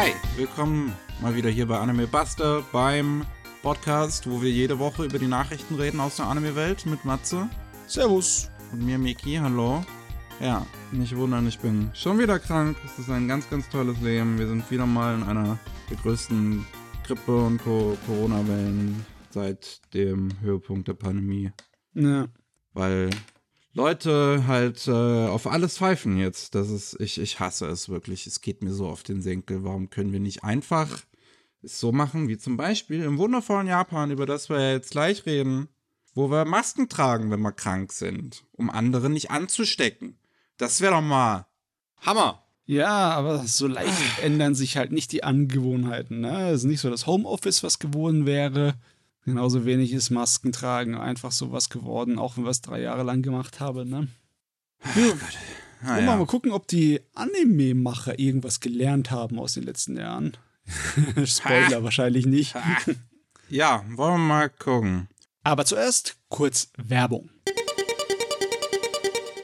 Hi, willkommen mal wieder hier bei Anime Buster beim Podcast, wo wir jede Woche über die Nachrichten reden aus der Anime-Welt mit Matze Servus. und mir Miki. Hallo. Ja, nicht wundern, ich bin schon wieder krank. Es ist ein ganz, ganz tolles Leben. Wir sind wieder mal in einer der größten Grippe- und Co Corona-Wellen seit dem Höhepunkt der Pandemie. Ja. weil Leute halt äh, auf alles pfeifen jetzt. Das ist, ich, ich hasse es wirklich. Es geht mir so auf den Senkel. Warum können wir nicht einfach es so machen, wie zum Beispiel im wundervollen Japan, über das wir jetzt gleich reden, wo wir Masken tragen, wenn wir krank sind, um andere nicht anzustecken. Das wäre doch mal Hammer. Ja, aber so leicht ändern sich halt nicht die Angewohnheiten. Ne? Es ist nicht so das Homeoffice, was gewohnt wäre. Genauso wenig ist Masken tragen einfach sowas geworden, auch wenn wir es drei Jahre lang gemacht haben. Ne? Ah, Wollen wir ja. mal gucken, ob die Anime-Macher irgendwas gelernt haben aus den letzten Jahren. Spoiler wahrscheinlich nicht. ja, wollen wir mal gucken. Aber zuerst kurz Werbung.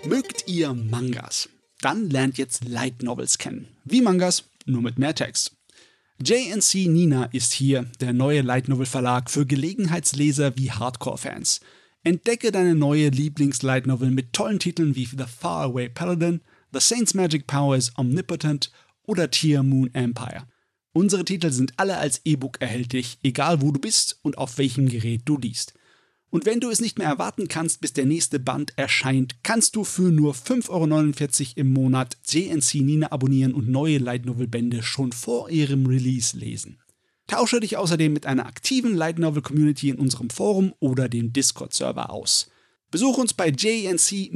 Mögt ihr Mangas? Dann lernt jetzt Light Novels kennen. Wie Mangas, nur mit mehr Text. JNC Nina ist hier, der neue Light Novel Verlag für Gelegenheitsleser wie Hardcore-Fans. Entdecke deine neue Lieblings-Light Novel mit tollen Titeln wie The Faraway Paladin, The Saint's Magic Power is Omnipotent oder Tier Moon Empire. Unsere Titel sind alle als E-Book erhältlich, egal wo du bist und auf welchem Gerät du liest. Und wenn du es nicht mehr erwarten kannst, bis der nächste Band erscheint, kannst du für nur 5,49 Euro im Monat JNC Nina abonnieren und neue Light Novel Bände schon vor ihrem Release lesen. Tausche dich außerdem mit einer aktiven Light Novel Community in unserem Forum oder dem Discord-Server aus. Besuch uns bei jnc-nina.eu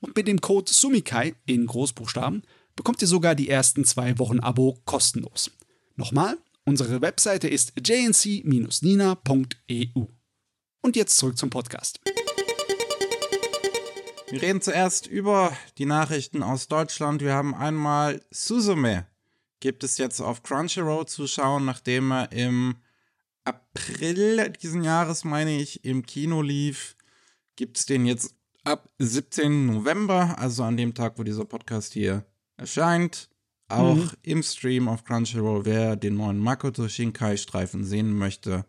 und mit dem Code SUMIKAI in Großbuchstaben bekommt ihr sogar die ersten zwei Wochen Abo kostenlos. Nochmal, unsere Webseite ist jnc-nina.eu. Und jetzt zurück zum Podcast. Wir reden zuerst über die Nachrichten aus Deutschland. Wir haben einmal Suzume. Gibt es jetzt auf Crunchyroll zu schauen, nachdem er im April diesen Jahres, meine ich, im Kino lief. Gibt es den jetzt ab 17. November, also an dem Tag, wo dieser Podcast hier erscheint. Auch Mhm. im Stream auf Crunchyroll. Wer den neuen Makoto Shinkai-Streifen sehen möchte,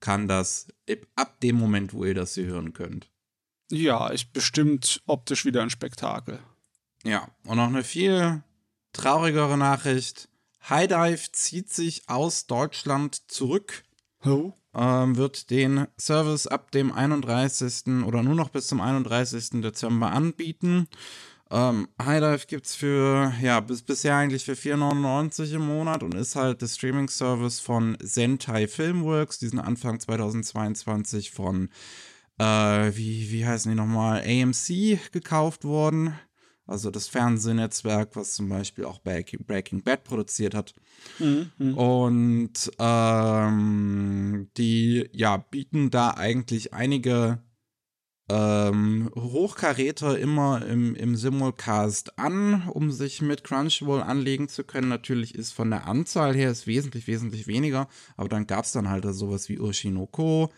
kann das ab dem Moment, wo ihr das hier hören könnt. Ja, ist bestimmt optisch wieder ein Spektakel. Ja, und noch eine viel traurigere Nachricht. High Dive zieht sich aus Deutschland zurück, Oh. ähm, wird den Service ab dem 31. oder nur noch bis zum 31. Dezember anbieten. Ähm, High Dive gibt's für, ja, bis bisher eigentlich für 4,99 im Monat und ist halt der Streaming-Service von Sentai Filmworks, diesen Anfang 2022 von, äh, wie, wie heißen die nochmal, AMC gekauft worden. Also das Fernsehnetzwerk, was zum Beispiel auch Breaking Bad produziert hat. Und ähm, die ja bieten da eigentlich einige ähm, Hochkaräter immer im, im Simulcast an, um sich mit Crunchyroll anlegen zu können. Natürlich ist von der Anzahl her ist wesentlich, wesentlich weniger, aber dann gab es dann halt sowas wie Ushinoko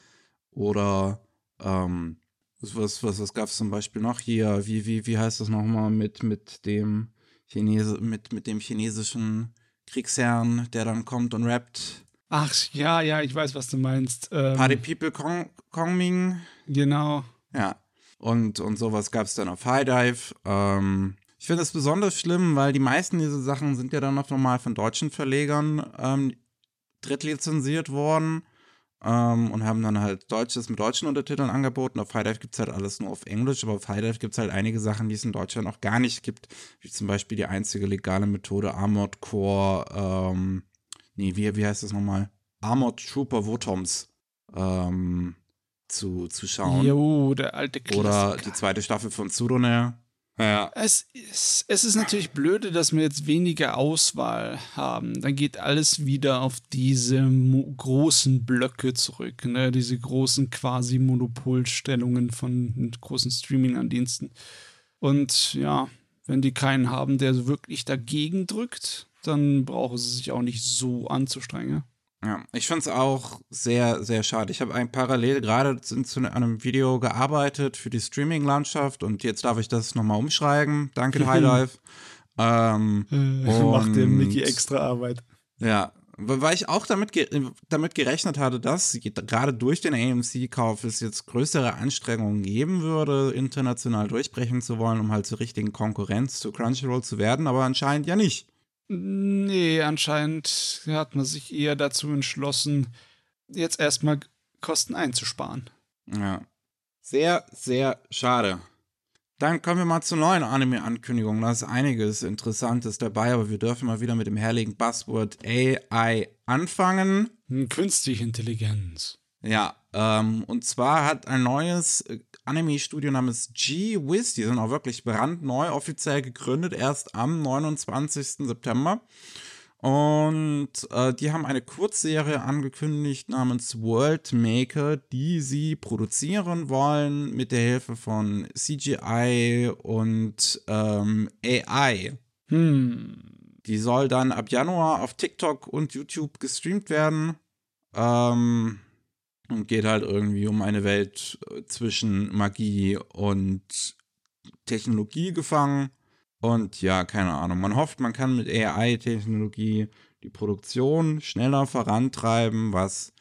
oder ähm, was, was, was gab es zum Beispiel noch hier? Wie, wie, wie heißt das nochmal mit, mit dem Chinese, mit, mit dem chinesischen Kriegsherrn, der dann kommt und rappt? Ach, ja, ja, ich weiß, was du meinst. Ähm, Party People Kong, Kongming. Genau. Ja. Und, und sowas gab es dann auf High Dive. Ähm, ich finde das besonders schlimm, weil die meisten dieser Sachen sind ja dann noch normal von deutschen Verlegern ähm, drittlizenziert worden ähm, und haben dann halt Deutsches mit deutschen Untertiteln angeboten. Auf High Dive gibt es halt alles nur auf Englisch, aber auf High Dive gibt es halt einige Sachen, die es in Deutschland auch gar nicht gibt, wie zum Beispiel die einzige legale Methode Armored Core, ähm, nee, wie, wie heißt das nochmal? Armored Trooper Wotoms ähm, zu, zu schauen. Jo, der alte Klassiker. Oder die zweite Staffel von Tsudoner. Ja. Es ist, es ist natürlich blöde, dass wir jetzt weniger Auswahl haben. Dann geht alles wieder auf diese großen Blöcke zurück, ne? diese großen quasi Monopolstellungen von großen Streaming-Andiensten. Und ja, wenn die keinen haben, der wirklich dagegen drückt, dann brauchen sie sich auch nicht so anzustrengen. Ja, ich finde es auch sehr, sehr schade. Ich habe ein parallel gerade zu, zu einem Video gearbeitet für die Streaming-Landschaft und jetzt darf ich das nochmal umschreiben. Danke, High Dive. Ähm, äh, macht dem Mickey extra Arbeit. Ja, weil ich auch damit, ge damit gerechnet hatte, dass gerade durch den AMC-Kauf es jetzt größere Anstrengungen geben würde, international durchbrechen zu wollen, um halt zur richtigen Konkurrenz zu Crunchyroll zu werden, aber anscheinend ja nicht. Nee, anscheinend hat man sich eher dazu entschlossen, jetzt erstmal Kosten einzusparen. Ja. Sehr, sehr schade. Dann kommen wir mal zur neuen Anime-Ankündigung. Da ist einiges Interessantes dabei, aber wir dürfen mal wieder mit dem herrlichen Buzzword AI anfangen. Hm, künstliche Intelligenz. Ja, ähm, und zwar hat ein neues äh, Anime-Studio namens G-Wiz, die sind auch wirklich brandneu offiziell gegründet, erst am 29. September. Und äh, die haben eine Kurzserie angekündigt namens World Maker, die sie produzieren wollen mit der Hilfe von CGI und ähm, AI. Hm. Die soll dann ab Januar auf TikTok und YouTube gestreamt werden. Ähm, und geht halt irgendwie um eine Welt äh, zwischen Magie und Technologie gefangen. Und ja, keine Ahnung. Man hofft, man kann mit AI-Technologie die Produktion schneller vorantreiben, was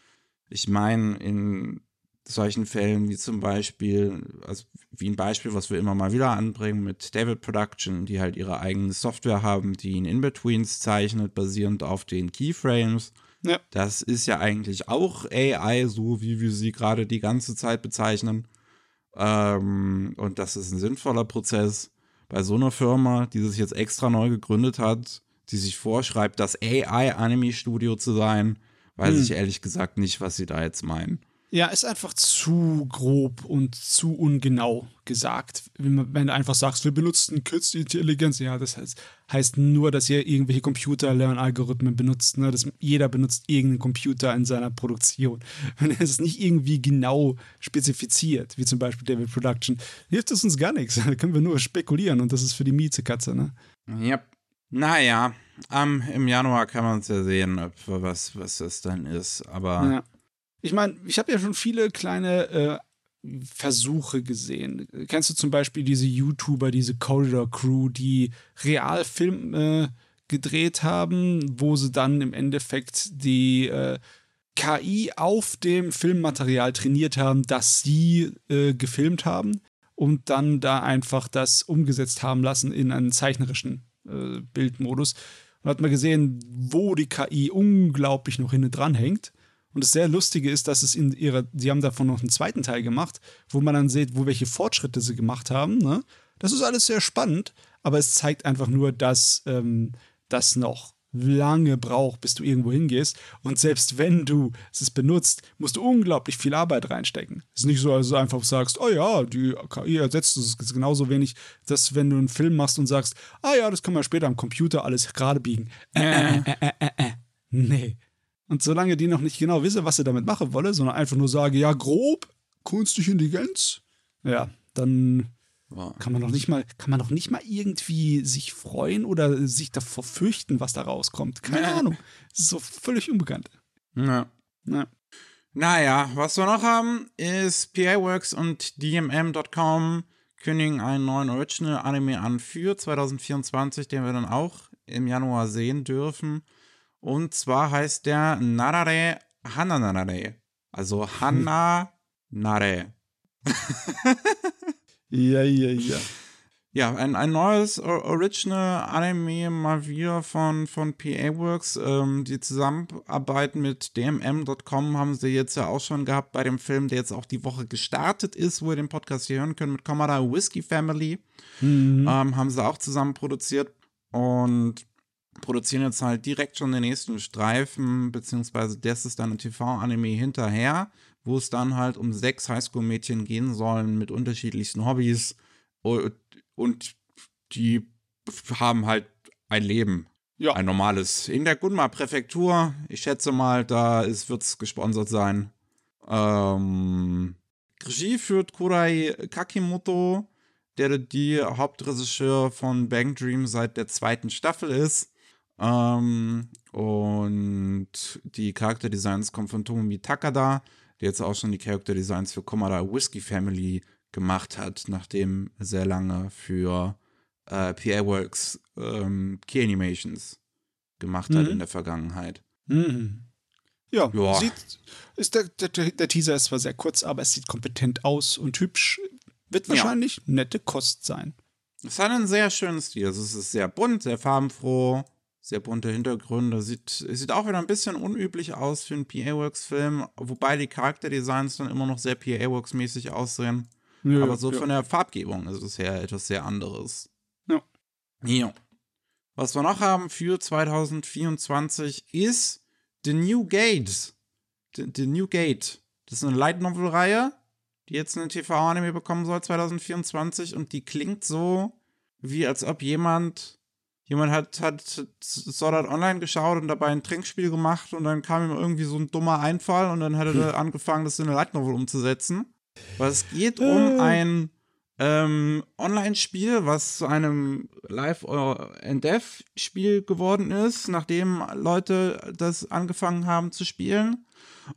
ich meine, in solchen Fällen wie zum Beispiel, also wie ein Beispiel, was wir immer mal wieder anbringen mit David Production, die halt ihre eigene Software haben, die in In-Betweens zeichnet, basierend auf den Keyframes. Ja. Das ist ja eigentlich auch AI, so wie wir sie gerade die ganze Zeit bezeichnen. Ähm, und das ist ein sinnvoller Prozess bei so einer Firma, die sich jetzt extra neu gegründet hat, die sich vorschreibt, das AI-Anime-Studio zu sein, weiß hm. ich ehrlich gesagt nicht, was sie da jetzt meinen. Ja, ist einfach zu grob und zu ungenau gesagt. Wenn, wenn du einfach sagst, wir benutzen künstliche Intelligenz, ja, das heißt, heißt nur, dass ihr irgendwelche Computer-Lernalgorithmen benutzt. Ne? Das, jeder benutzt irgendeinen Computer in seiner Produktion. Wenn er es nicht irgendwie genau spezifiziert, wie zum Beispiel David Production, hilft es uns gar nichts. Da können wir nur spekulieren und das ist für die Miezekatze, ne? Ja. Naja, um, im Januar kann man es ja sehen, ob, was, was das dann ist. Aber. Ja. Ich meine, ich habe ja schon viele kleine äh, Versuche gesehen. Kennst du zum Beispiel diese YouTuber, diese Corridor Crew, die Realfilm äh, gedreht haben, wo sie dann im Endeffekt die äh, KI auf dem Filmmaterial trainiert haben, das sie äh, gefilmt haben und dann da einfach das umgesetzt haben lassen in einen zeichnerischen äh, Bildmodus. Und hat man gesehen, wo die KI unglaublich noch hinten dran hängt und das sehr Lustige ist, dass es in ihrer, sie haben davon noch einen zweiten Teil gemacht, wo man dann sieht, wo welche Fortschritte sie gemacht haben. Ne? Das ist alles sehr spannend, aber es zeigt einfach nur, dass ähm, das noch lange braucht, bis du irgendwo hingehst. Und selbst wenn du es benutzt, musst du unglaublich viel Arbeit reinstecken. Es ist nicht so, dass du einfach sagst, oh ja, die KI ersetzt es. Genauso wenig, dass wenn du einen Film machst und sagst, ah ja, das kann man später am Computer alles gerade biegen. Äh, äh, äh, äh, äh. Nee, und solange die noch nicht genau wissen, was sie damit machen wolle, sondern einfach nur sagen, ja, grob, künstliche Intelligenz, ja, dann wow. kann man noch nicht mal, kann man noch nicht mal irgendwie sich freuen oder sich davor fürchten, was da rauskommt. Keine Ahnung. Das ist so völlig unbekannt. Ja. ja. Naja, was wir noch haben, ist PA-Works und DMM.com kündigen einen neuen Original-Anime an für 2024, den wir dann auch im Januar sehen dürfen. Und zwar heißt der Narare Hananare. Also Hana Nare. ja, ja, ja. Ja, ein, ein neues Original Anime mal wieder von, von PA Works. Ähm, die Zusammenarbeit mit DMM.com haben sie jetzt ja auch schon gehabt bei dem Film, der jetzt auch die Woche gestartet ist, wo ihr den Podcast hier hören könnt, mit Commodore Whiskey Family. Mhm. Ähm, haben sie auch zusammen produziert. Und produzieren jetzt halt direkt schon den nächsten Streifen, beziehungsweise das ist dann ein TV-Anime hinterher, wo es dann halt um sechs Highschool-Mädchen gehen sollen mit unterschiedlichsten Hobbys und die haben halt ein Leben. Ja. Ein normales. In der Gunma-Präfektur, ich schätze mal, da wird es gesponsert sein. Ähm, Regie führt Kurai Kakimoto, der die Hauptregisseur von Bang Dream seit der zweiten Staffel ist. Ähm, und die Charakterdesigns kommen von Tomomi Takada, der jetzt auch schon die Charakterdesigns für Komada Whiskey Family gemacht hat, nachdem er sehr lange für äh, PA Works ähm, Key Animations gemacht hat Mhm. in der Vergangenheit. Mhm. Ja, Ja. Sieht, ist der, der, der Teaser ist zwar sehr kurz, aber es sieht kompetent aus und hübsch. Wird Ja. wahrscheinlich nette Kost sein. Es hat einen sehr schönen Stil. Also es ist sehr bunt, sehr farbenfroh, sehr bunte Hintergründe. Sieht, sieht auch wieder ein bisschen unüblich aus für einen PA-Works-Film, wobei die Charakterdesigns dann immer noch sehr PA-Works-mäßig aussehen. Ja, Aber so ja. von der Farbgebung ist es ja etwas sehr anderes. Ja. Ja. Was wir noch haben für 2024 ist The New Gate. The, The New Gate. Das ist eine Light Novel-Reihe, die jetzt eine TV-Anime bekommen soll 2024 und die klingt so, wie als ob jemand jemand hat, hat Sword Art Online geschaut und dabei ein Trinkspiel gemacht und dann kam ihm irgendwie so ein dummer Einfall und dann hat er angefangen, das in eine Light Novel umzusetzen. Weil es geht um ein ähm, Online-Spiel, was zu einem Live- and Death-Spiel geworden ist, nachdem Leute das angefangen haben zu spielen.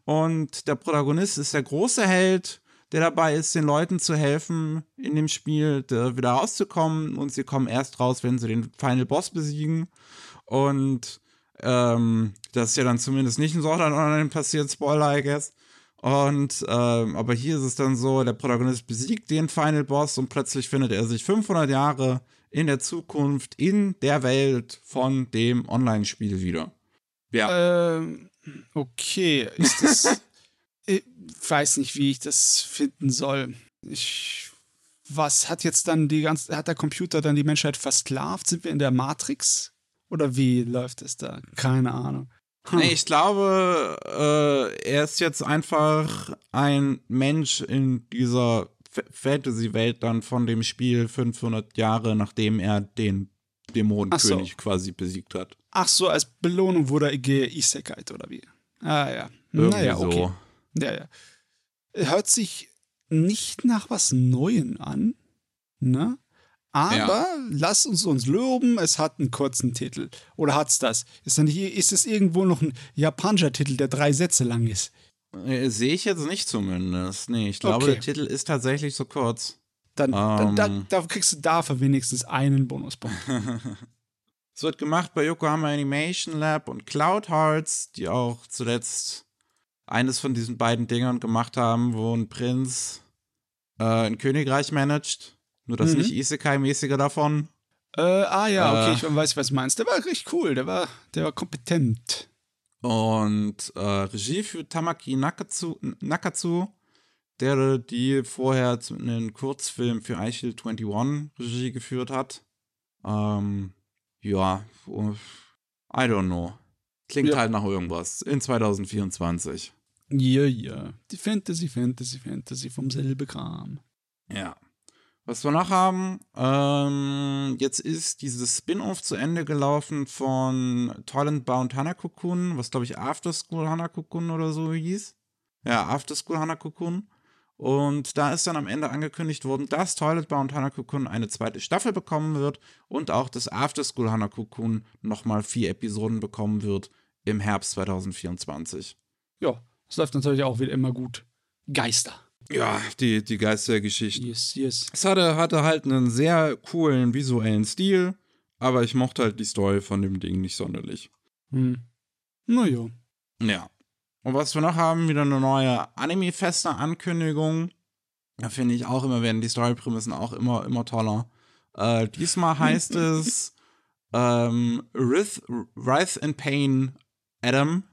Und der Protagonist ist der große Held, der dabei ist, den Leuten zu helfen, in dem Spiel wieder rauszukommen. Und sie kommen erst raus, wenn sie den Final Boss besiegen. Und ähm, das ist ja dann zumindest nicht in Sword Art Online passiert, Spoiler, I guess. Und, ähm, aber hier ist es dann so, der Protagonist besiegt den Final Boss und plötzlich findet er sich 500 Jahre in der Zukunft in der Welt von dem Online-Spiel wieder. Ja. Ähm, okay, ist das. Ich weiß nicht, wie ich das finden soll. Ich. Was hat jetzt dann die ganze. Hat der Computer dann die Menschheit versklavt? Sind wir in der Matrix? Oder wie läuft es da? Keine Ahnung. Hm. Nee, ich glaube, äh, er ist jetzt einfach ein Mensch in dieser Fantasy-Welt dann von dem Spiel 500 Jahre, nachdem er den Dämonenkönig so. quasi besiegt hat. Ach so, als Belohnung wurde er geisekait oder wie? Ah ja. Irgendwie naja, so. Ja, ja. Hört sich nicht nach was Neuem an, ne? Aber lass uns uns loben, es hat einen kurzen Titel. Oder hat's das? Ist, dann hier, ist es irgendwo noch ein japanischer Titel, der drei Sätze lang ist? Äh, Sehe ich jetzt nicht zumindest. Nee, ich glaube, Okay. der Titel ist tatsächlich so kurz. Dann, dann da, Ähm. da kriegst du dafür wenigstens einen Bonuspunkt. Es wird gemacht bei Yokohama Animation Lab und Cloud Hearts, die auch zuletzt eines von diesen beiden Dingern gemacht haben, wo ein Prinz äh, ein Königreich managt. Nur das Mhm. nicht Isekai-mäßige davon. äh, ah ja, okay, Äh. ich weiß, was du meinst. Der war richtig cool, der war, der war kompetent. Und äh, Regie für Tamaki Nakatsu, Nakatsu, der die vorher zu- einen Kurzfilm für Eichel 21 Regie geführt hat. Ähm, ja, I don't know. Klingt Ja. halt nach irgendwas. In 2024. Ja, ja. Die Fantasy, Fantasy, Fantasy vom selben Kram. Ja. Was wir noch haben, ähm, jetzt ist dieses Spin-off zu Ende gelaufen von Talent Bound Hanakokun, was glaube ich After School Hanakokun oder so hieß. Ja, After School Hanakokun. Und da ist dann am Ende angekündigt worden, dass Toilet Bound Hanakokun eine zweite Staffel bekommen wird und auch das After School Hanakokun nochmal vier Episoden bekommen wird im Herbst 2024. Ja, das läuft natürlich auch wieder immer gut. Geister. Ja, die, die Geistergeschichten. Yes, yes. Es hatte, hatte halt einen sehr coolen visuellen Stil, aber ich mochte halt die Story von dem Ding nicht sonderlich. Hm. Naja. Ja. Und was wir noch haben, wieder eine neue Anime-feste Ankündigung. Da finde ich auch immer, werden die Story-Prämissen auch immer, immer toller. Äh, diesmal heißt es ähm, Wrath, Wrath and Pain Adam.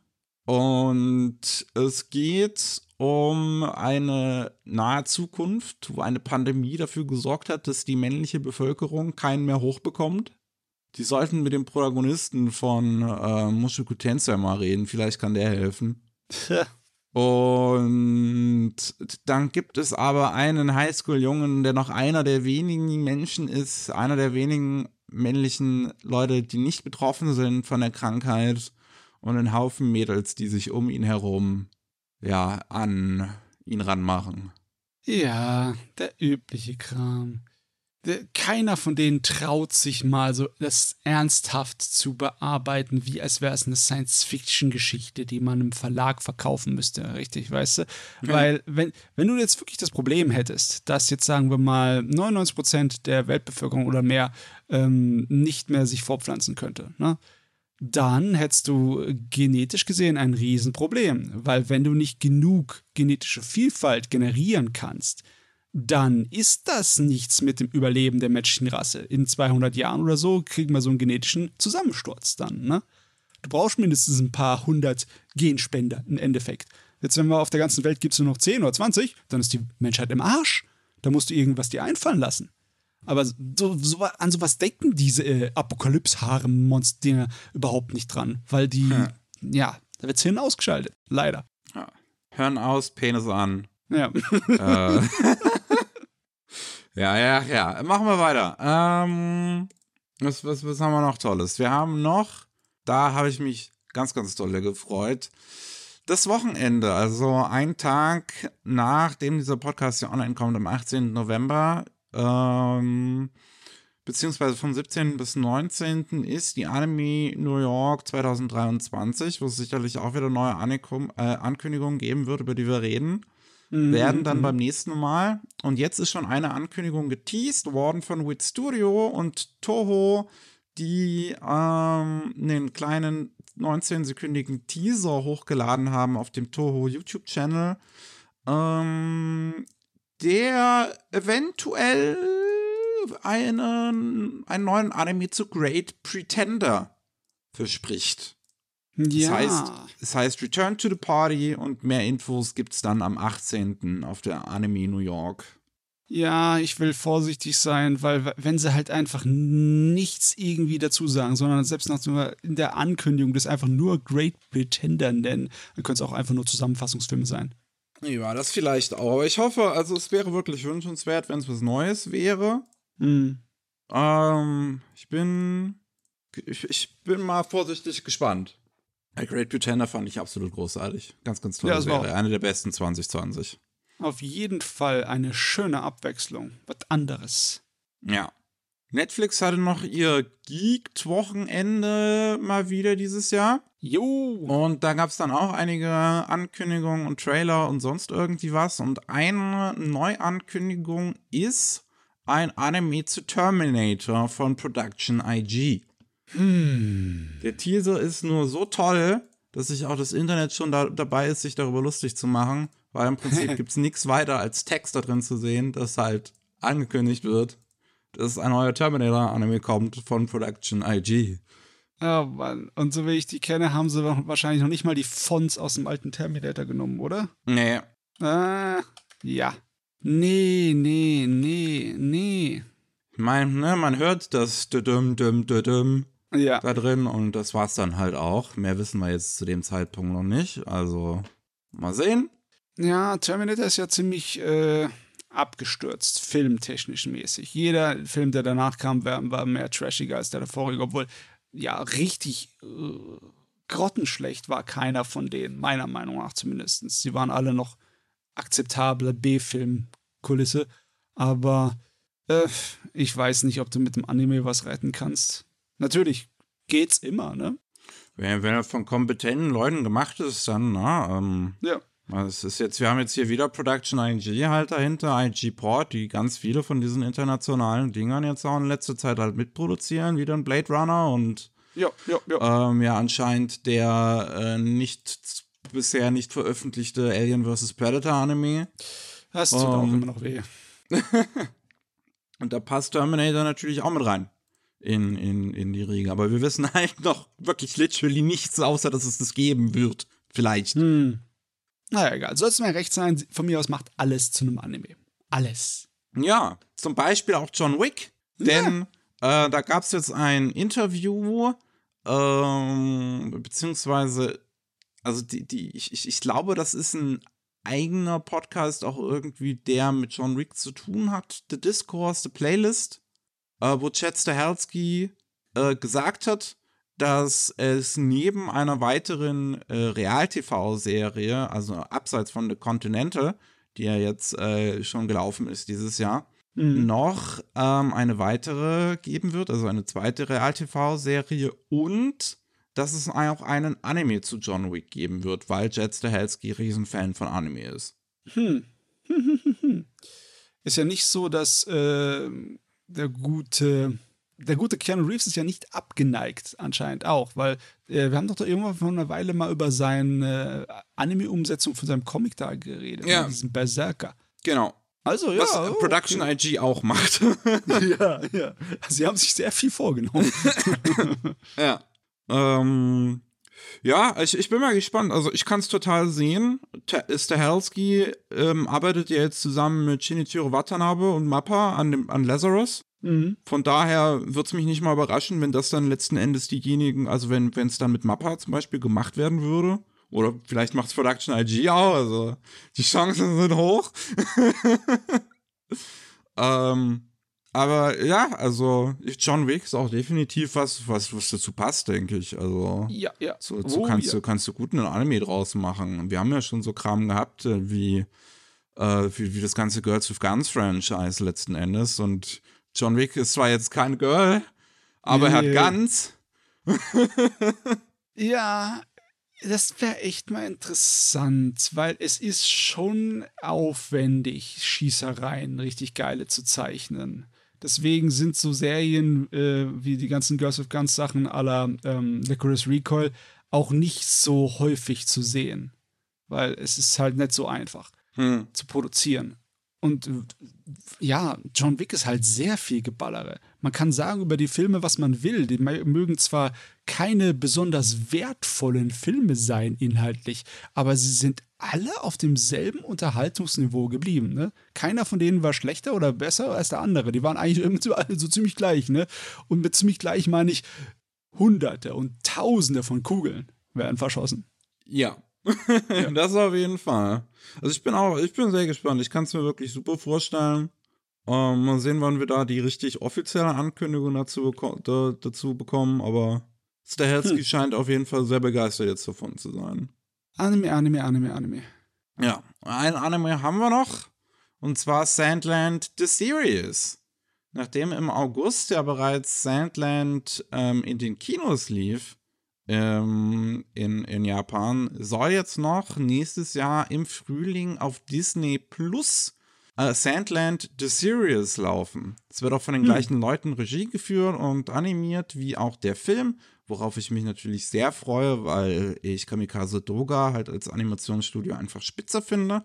Und es geht um eine nahe Zukunft, wo eine Pandemie dafür gesorgt hat, dass die männliche Bevölkerung keinen mehr hochbekommt. Die sollten mit dem Protagonisten von äh, Mushoku Tensei mal reden, vielleicht kann der helfen. Und dann gibt es aber einen Highschool-Jungen, der noch einer der wenigen Menschen ist, einer der wenigen männlichen Leute, die nicht betroffen sind von der Krankheit und einen Haufen Mädels, die sich um ihn herum, ja, an ihn ranmachen. Ja, der übliche Kram. keiner von denen traut sich mal so das ernsthaft zu bearbeiten, wie als wäre es eine Science-Fiction-Geschichte, die man im Verlag verkaufen müsste, richtig, weißt du? Ja. Weil, wenn, wenn du jetzt wirklich das Problem hättest, dass jetzt sagen wir mal 99 Prozent der Weltbevölkerung oder mehr ähm, nicht mehr sich fortpflanzen könnte, ne? Dann hättest du genetisch gesehen ein Riesenproblem, weil wenn du nicht genug genetische Vielfalt generieren kannst, dann ist das nichts mit dem Überleben der menschlichen Rasse. In 200 Jahren oder so kriegen wir so einen genetischen Zusammensturz dann. Ne? Du brauchst mindestens ein paar hundert Genspender im Endeffekt. Jetzt, wenn wir auf der ganzen Welt gibt es nur noch 10 oder 20, dann ist die Menschheit im Arsch. Da musst du irgendwas dir einfallen lassen. Aber so, so, an sowas denken diese äh, Apokalypse-Haare-Monster überhaupt nicht dran, weil die, hm. ja, da wird Hirn ausgeschaltet. Leider. Ja. Hören aus, Penis an. Ja. Äh. ja, ja, ja. Machen wir weiter. Ähm, was, was, was haben wir noch Tolles? Wir haben noch, da habe ich mich ganz, ganz dolle gefreut. Das Wochenende, also ein Tag nachdem dieser Podcast ja online kommt, am 18. November, ähm, beziehungsweise vom 17. bis 19. ist die Anime New York 2023, wo es sicherlich auch wieder neue Anikum, äh, Ankündigungen geben wird, über die wir reden. Mhm. Werden dann mhm. beim nächsten Mal. Und jetzt ist schon eine Ankündigung geteased worden von Wit Studio und Toho, die ähm, einen kleinen 19-sekündigen Teaser hochgeladen haben auf dem Toho YouTube-Channel. Ähm, der eventuell einen, einen neuen Anime zu Great Pretender verspricht. Ja. Das heißt, es heißt Return to the Party und mehr Infos gibt es dann am 18. auf der Anime New York. Ja, ich will vorsichtig sein, weil wenn sie halt einfach nichts irgendwie dazu sagen, sondern selbst nach in der Ankündigung das einfach nur Great Pretender nennen, dann könnte es auch einfach nur Zusammenfassungsfilme sein. Ja, das vielleicht auch. Aber ich hoffe, also es wäre wirklich wünschenswert, wenn es was Neues wäre. Mhm. Ähm, ich bin. Ich, ich, bin mal vorsichtig gespannt. A Great Pretender fand ich absolut großartig. Ganz, ganz toll. Ja, Serie. Eine der besten 2020. Auf jeden Fall eine schöne Abwechslung. Was anderes. Ja. Netflix hatte noch ihr Geeked-Wochenende mal wieder dieses Jahr. Jo. Und da gab es dann auch einige Ankündigungen und Trailer und sonst irgendwie was. Und eine Neuankündigung ist ein Anime zu Terminator von Production IG. Hm. Der Teaser ist nur so toll, dass sich auch das Internet schon da, dabei ist, sich darüber lustig zu machen. Weil im Prinzip gibt es nichts weiter als Text da drin zu sehen, das halt angekündigt wird dass ein neuer Terminator-Anime kommt von Production IG. Oh Mann. Und so wie ich die kenne, haben sie wahrscheinlich noch nicht mal die Fonts aus dem alten Terminator genommen, oder? Nee. Ah, ja. Nee, nee, nee, nee. Mein, ne, man hört das düm, düm, düm ja. da drin und das war's dann halt auch. Mehr wissen wir jetzt zu dem Zeitpunkt noch nicht. Also, mal sehen. Ja, Terminator ist ja ziemlich äh, abgestürzt, filmtechnisch mäßig. Jeder Film, der danach kam, war, war mehr trashiger als der vorige, obwohl ja richtig äh, grottenschlecht war keiner von denen, meiner Meinung nach zumindest. Sie waren alle noch akzeptable B-Film-Kulisse, aber äh, ich weiß nicht, ob du mit dem Anime was retten kannst. Natürlich geht's immer, ne? Wenn, wenn er von kompetenten Leuten gemacht ist, dann, na, ähm, ja. Es ist jetzt, wir haben jetzt hier wieder Production IG halt dahinter, IG Port, die ganz viele von diesen internationalen Dingern jetzt auch in letzter Zeit halt mitproduzieren, wieder ein Blade Runner und ja, ja, ja. Ähm, ja anscheinend der äh, nicht bisher nicht veröffentlichte Alien vs. Predator Anime. Das tut um, auch ähm, immer noch weh. und da passt Terminator natürlich auch mit rein in, in, in die Riege. Aber wir wissen halt noch wirklich literally nichts, außer dass es das geben wird. Vielleicht. Hm. Naja, egal. Soll es mir recht sein, von mir aus macht alles zu einem Anime. Alles. Ja, zum Beispiel auch John Wick. Denn ja. äh, da gab es jetzt ein Interview, ähm, beziehungsweise, also die, die, ich, ich, ich glaube, das ist ein eigener Podcast, auch irgendwie, der mit John Wick zu tun hat. The Discourse, The Playlist, äh, wo Chad Stahelski äh, gesagt hat, dass es neben einer weiteren äh, Real-TV-Serie, also abseits von The Continental, die ja jetzt äh, schon gelaufen ist dieses Jahr, mhm. noch ähm, eine weitere geben wird, also eine zweite Real-TV-Serie und dass es auch einen Anime zu John Wick geben wird, weil Jet Stahelski Riesenfan von Anime ist. Hm. ist ja nicht so, dass äh, der gute der gute Keanu Reeves ist ja nicht abgeneigt, anscheinend auch, weil äh, wir haben doch da irgendwann vor einer Weile mal über seine äh, Anime-Umsetzung von seinem Comic da geredet, ja. diesen Berserker. Genau. Also, ja. Was oh, Production okay. IG auch macht. ja, ja. Sie haben sich sehr viel vorgenommen. ja. Ähm, ja, ich, ich bin mal gespannt. Also ich kann es total sehen. Stahelski ähm, arbeitet ja jetzt zusammen mit Shinichiro Watanabe und Mappa an, dem, an Lazarus. Mhm. Von daher wird es mich nicht mal überraschen, wenn das dann letzten Endes diejenigen, also wenn es dann mit Mappa zum Beispiel gemacht werden würde. Oder vielleicht macht es Production IG auch, also die Chancen sind hoch. ähm, aber ja, also John Wick ist auch definitiv was, was, was dazu passt, denke ich. Also ja, ja. So, so oh, kannst ja. du kannst du gut einen Anime draus machen. Wir haben ja schon so Kram gehabt äh, wie, äh, wie, wie das ganze Girls with Guns Franchise letzten Endes. Und John Wick ist zwar jetzt kein Girl, aber nee. er hat Guns. ja, das wäre echt mal interessant, weil es ist schon aufwendig, Schießereien richtig geile zu zeichnen. Deswegen sind so Serien äh, wie die ganzen Girls of Guns Sachen aller ähm, Licorice Recoil auch nicht so häufig zu sehen. Weil es ist halt nicht so einfach hm. zu produzieren. Und ja, John Wick ist halt sehr viel Geballere. Man kann sagen über die Filme, was man will. Die mögen zwar keine besonders wertvollen Filme sein inhaltlich, aber sie sind alle auf demselben Unterhaltungsniveau geblieben. Ne? Keiner von denen war schlechter oder besser als der andere. Die waren eigentlich irgendwie alle so ziemlich gleich. Ne? Und mit ziemlich gleich meine ich Hunderte und Tausende von Kugeln werden verschossen. Ja, ja. das auf jeden Fall. Also ich bin auch, ich bin sehr gespannt. Ich kann es mir wirklich super vorstellen. Ähm, mal sehen, wann wir da die richtig offizielle Ankündigung dazu, da, dazu bekommen, aber Stahelski hm. scheint auf jeden Fall sehr begeistert jetzt davon zu sein. Anime, Anime, Anime, Anime. Ja, ein Anime haben wir noch. Und zwar Sandland The Series. Nachdem im August ja bereits Sandland ähm, in den Kinos lief, ähm, in, in Japan, soll jetzt noch nächstes Jahr im Frühling auf Disney Plus äh, Sandland The Series laufen. Es wird auch von den hm. gleichen Leuten Regie geführt und animiert wie auch der Film, worauf ich mich natürlich sehr freue, weil ich Kamikaze Doga halt als Animationsstudio einfach spitzer finde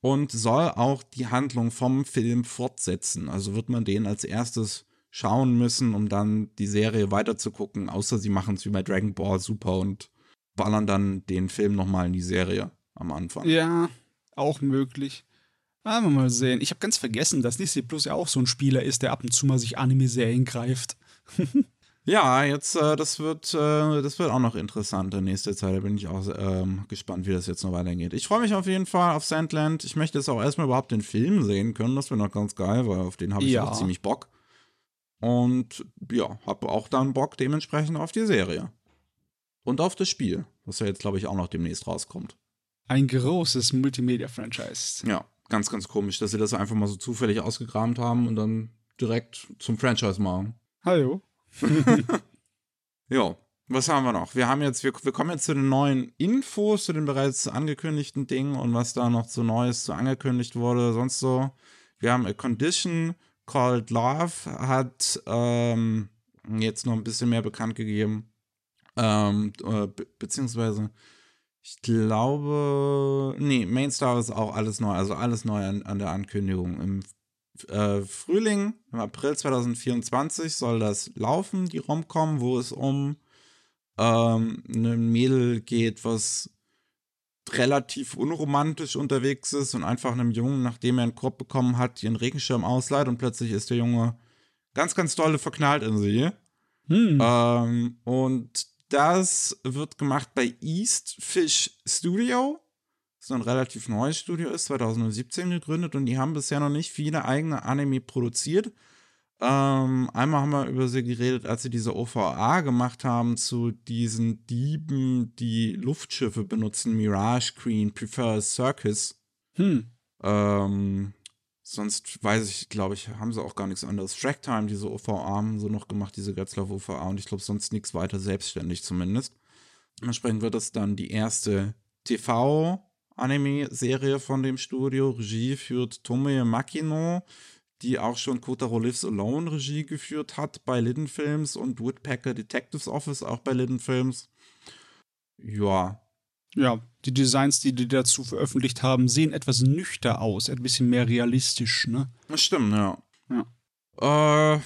und soll auch die Handlung vom Film fortsetzen. Also wird man den als erstes schauen müssen, um dann die Serie weiterzugucken, außer sie machen es wie bei Dragon Ball Super und ballern dann den Film nochmal in die Serie am Anfang. Ja, auch möglich. Aber mal sehen. Ich habe ganz vergessen, dass Disney Plus ja auch so ein Spieler ist, der ab und zu mal sich Anime-Serien greift. ja, jetzt, äh, das wird, äh, das wird auch noch interessant in nächster Zeit. Da bin ich auch ähm, gespannt, wie das jetzt noch weitergeht. Ich freue mich auf jeden Fall auf Sandland. Ich möchte jetzt auch erstmal überhaupt den Film sehen können. Das wäre noch ganz geil, weil auf den habe ich ja. auch ziemlich Bock. Und ja, habe auch dann Bock dementsprechend auf die Serie. Und auf das Spiel, was ja jetzt, glaube ich, auch noch demnächst rauskommt. Ein großes Multimedia-Franchise. Ja, ganz, ganz komisch, dass sie das einfach mal so zufällig ausgegraben haben und dann direkt zum Franchise machen. Hallo. ja, was haben wir noch? Wir haben jetzt, wir, wir kommen jetzt zu den neuen Infos, zu den bereits angekündigten Dingen und was da noch so Neues zu angekündigt wurde, sonst so. Wir haben A Condition, Called Love hat ähm, jetzt noch ein bisschen mehr bekannt gegeben. Ähm, äh, be beziehungsweise, ich glaube, nee, Mainstar ist auch alles neu, also alles neu an, an der Ankündigung. Im äh, Frühling, im April 2024 soll das laufen, die Romcom, wo es um ähm, ein Mädel geht, was relativ unromantisch unterwegs ist und einfach einem Jungen, nachdem er einen Korb bekommen hat, ihren Regenschirm ausleiht und plötzlich ist der Junge ganz, ganz dolle verknallt in sie. Hm. Ähm, und das wird gemacht bei East Fish Studio. Das ist ein relativ neues Studio ist, 2017 gegründet und die haben bisher noch nicht viele eigene Anime produziert. Ähm, einmal haben wir über sie geredet, als sie diese OVA gemacht haben zu diesen Dieben, die Luftschiffe benutzen. Mirage Queen, Prefer Circus. Hm. Ähm, sonst weiß ich, glaube ich, haben sie auch gar nichts anderes. Tracktime, diese OVA haben so noch gemacht, diese Götzlauf OVA und ich glaube sonst nichts weiter selbstständig zumindest. Entsprechend wird das dann die erste TV-Anime-Serie von dem Studio. Regie führt Tomoe Makino, die auch schon Kotaro Lives Alone Regie geführt hat bei Lidden Films und Woodpecker Detectives Office auch bei Lidden Films. Ja. Ja, die Designs, die die dazu veröffentlicht haben, sehen etwas nüchter aus, ein bisschen mehr realistisch, ne? Das stimmt, ja. Ja. Äh,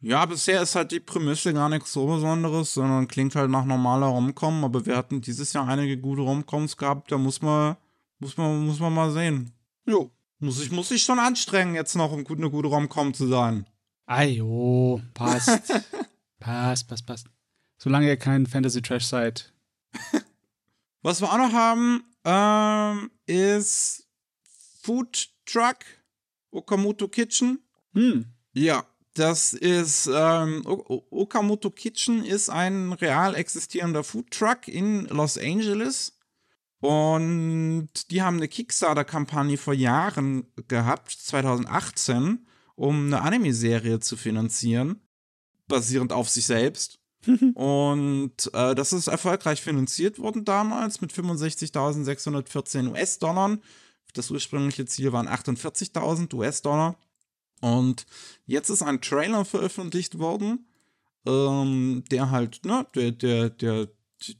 ja, bisher ist halt die Prämisse gar nichts so Besonderes, sondern klingt halt nach normaler Romcom, aber wir hatten dieses Jahr einige gute Romcoms gehabt, da muss man, muss man, muss man mal sehen. Jo. Muss ich, muss ich schon anstrengen, jetzt noch um gut, eine gute Romcom zu sein. Ajo, passt. passt, passt, passt. Solange ihr kein Fantasy-Trash seid. Was wir auch noch haben, ähm, ist Food Truck Okamoto Kitchen. Hm. Ja, das ist ähm, Okamoto Kitchen ist ein real existierender Food Truck in Los Angeles. Und die haben eine Kickstarter-Kampagne vor Jahren gehabt, 2018, um eine Anime-Serie zu finanzieren, basierend auf sich selbst. Und äh, das ist erfolgreich finanziert worden damals mit 65.614 US-Dollar. Das ursprüngliche Ziel waren 48.000 US-Dollar. Und jetzt ist ein Trailer veröffentlicht worden, ähm, der halt, ne, der, der, der